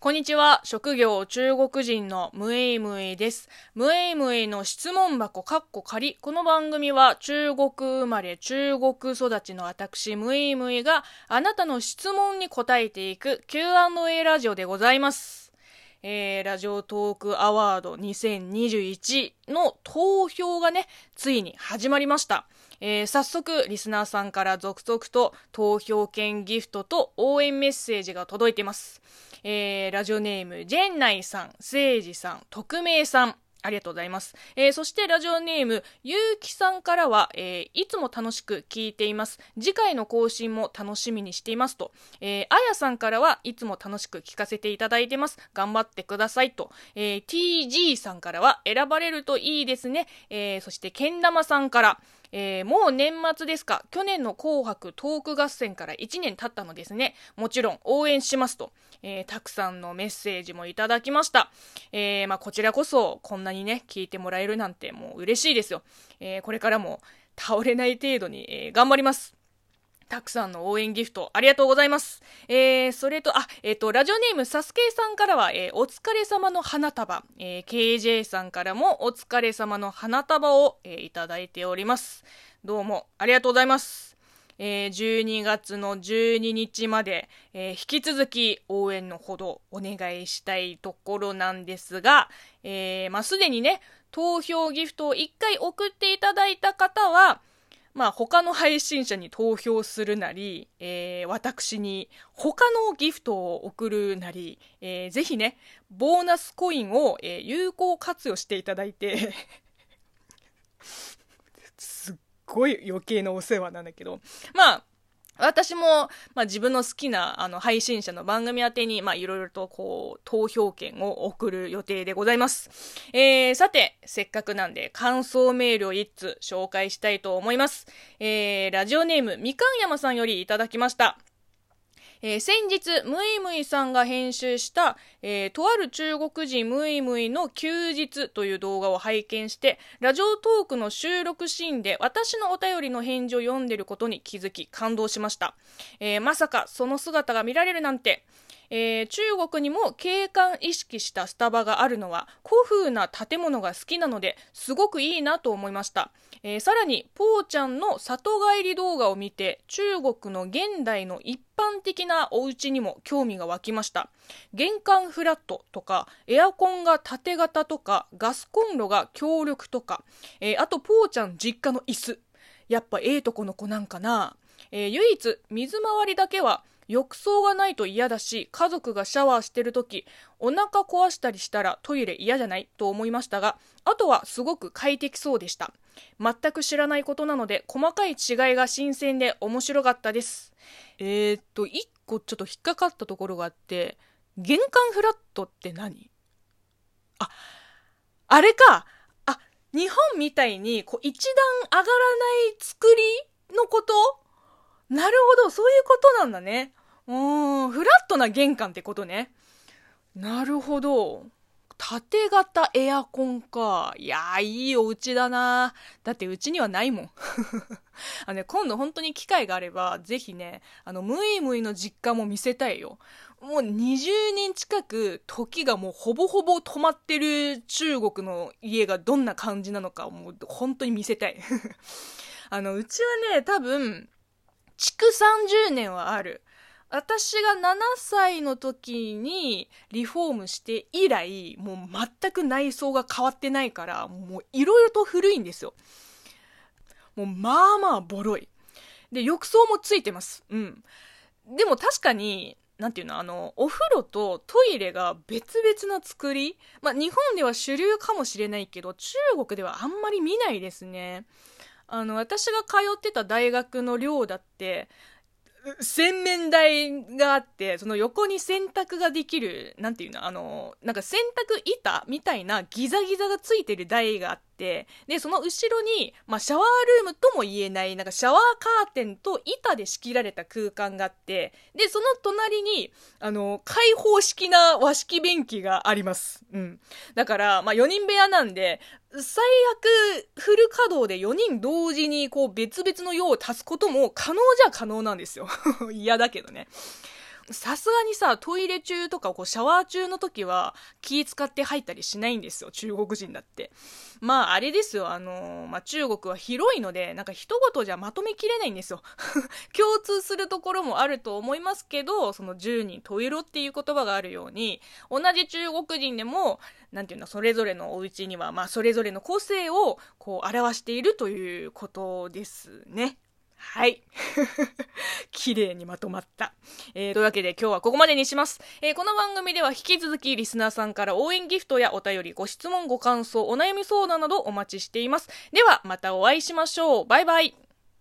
こんにちは。職業中国人のムエイムエイです。ムエイムエイの質問箱カッコ仮。この番組は中国生まれ中国育ちの私ムエイムエイがあなたの質問に答えていく Q&A ラジオでございます。えー、ラジオトークアワード2021の投票がね、ついに始まりました。えー、早速、リスナーさんから続々と投票券ギフトと応援メッセージが届いています。えー、ラジオネーム、ジェンナイさん、セイジさん、匿名さん、ありがとうございます。えー、そしてラジオネーム、ゆうきさんからは、えー、いつも楽しく聞いています。次回の更新も楽しみにしていますと。えー、あやさんからはいつも楽しく聞かせていただいてます。頑張ってくださいと。え、TG さんからは選ばれるといいですね。え、そしてけん玉さんから、えー、もう年末ですか去年の紅白トーク合戦から1年経ったのですね。もちろん応援しますと、えー、たくさんのメッセージもいただきました。えー、まあ、こちらこそこんなにね、聞いてもらえるなんてもう嬉しいですよ。えこれからも倒れない程度に、え頑張ります。たくさんの応援ギフトありがとうございます。えー、それと、あ、えっ、ー、と、ラジオネームサスケさんからは、えー、お疲れ様の花束、えー、KJ さんからもお疲れ様の花束を、えー、いただいております。どうもありがとうございます。えー、12月の12日まで、えー、引き続き応援のほどお願いしたいところなんですが、えー、まあ、すでにね、投票ギフトを1回送っていただいた方は、まあ他の配信者に投票するなり、えー、私に他のギフトを送るなり、えー、ぜひね、ボーナスコインを、えー、有効活用していただいて ごい余計なお世話なんだけど、まあ、私も、まあ、自分の好きなあの配信者の番組宛てに、まあ、いろいろとこう、投票権を送る予定でございます。えー、さて、せっかくなんで感想メールを一通紹介したいと思います。えー、ラジオネームみかんやまさんよりいただきました。えー、先日、ムイムイさんが編集した、えー、とある中国人ムイムイの休日という動画を拝見して、ラジオトークの収録シーンで私のお便りの返事を読んでることに気づき感動しました。えー、まさかその姿が見られるなんて、えー、中国にも景観意識したスタバがあるのは古風な建物が好きなのですごくいいなと思いました、えー、さらにポーちゃんの里帰り動画を見て中国の現代の一般的なお家にも興味が湧きました。玄関フラットとかエアコンが縦型とかガスコンロが強力とか、えー、あとポーちゃん実家の椅子。やっぱええとこの子なんかな、え唯一水回りだけは浴槽がないと嫌だし、家族がシャワーしてるとき、お腹壊したりしたらトイレ嫌じゃない？と思いましたが、あとはすごく快適そうでした。全く知らないことなので、細かい違いが新鮮で面白かったです。えー、っと、一個ちょっと引っかかったところがあって、玄関フラットって何？あ、あれかあ、日本みたいにこう一段上がらない作りのこと？なるほど、そういうことなんだね。うん、フラットな玄関ってことね。なるほど。縦型エアコンか。いやー、いいお家だなだってうちにはないもん。あのね、今度本当に機会があれば、ぜひね、あの、ムイムイの実家も見せたいよ。もう20年近く時がもうほぼほぼ止まってる中国の家がどんな感じなのかもう本当に見せたい。あの、うちはね、多分、築30年はある。私が7歳の時にリフォームして以来、もう全く内装が変わってないから、もういろいろと古いんですよ。もうまあまあボロい。で、浴槽もついてます。うん。でも確かに、なんていうの、あの、お風呂とトイレが別々の作りまあ、日本では主流かもしれないけど、中国ではあんまり見ないですね。あの、私が通ってた大学の寮だって、洗面台があって、その横に洗濯ができる、なんていうの、あの、なんか洗濯板みたいなギザギザがついてる台があって、で、その後ろに、まあ、シャワールームとも言えない、なんかシャワーカーテンと板で仕切られた空間があって、で、その隣に、あの、開放式な和式便器があります。うん。だから、まあ、4人部屋なんで、最悪フル稼働で4人同時にこう別々の用を足すことも可能じゃ可能なんですよ。嫌だけどね。さすがにさ、トイレ中とかこうシャワー中の時は気使って入ったりしないんですよ、中国人だって。まあ、あれですよ、あのー、まあ、中国は広いので、なんか一言じゃまとめきれないんですよ。共通するところもあると思いますけど、その10人トイロっていう言葉があるように、同じ中国人でも、なんていうの、それぞれのお家には、まあ、それぞれの個性を、こう、表しているということですね。はい。綺麗にまとまった。えー、というわけで今日はここまでにします。えー、この番組では引き続きリスナーさんから応援ギフトやお便り、ご質問、ご感想、お悩み相談などお待ちしています。では、またお会いしましょう。バイバイ。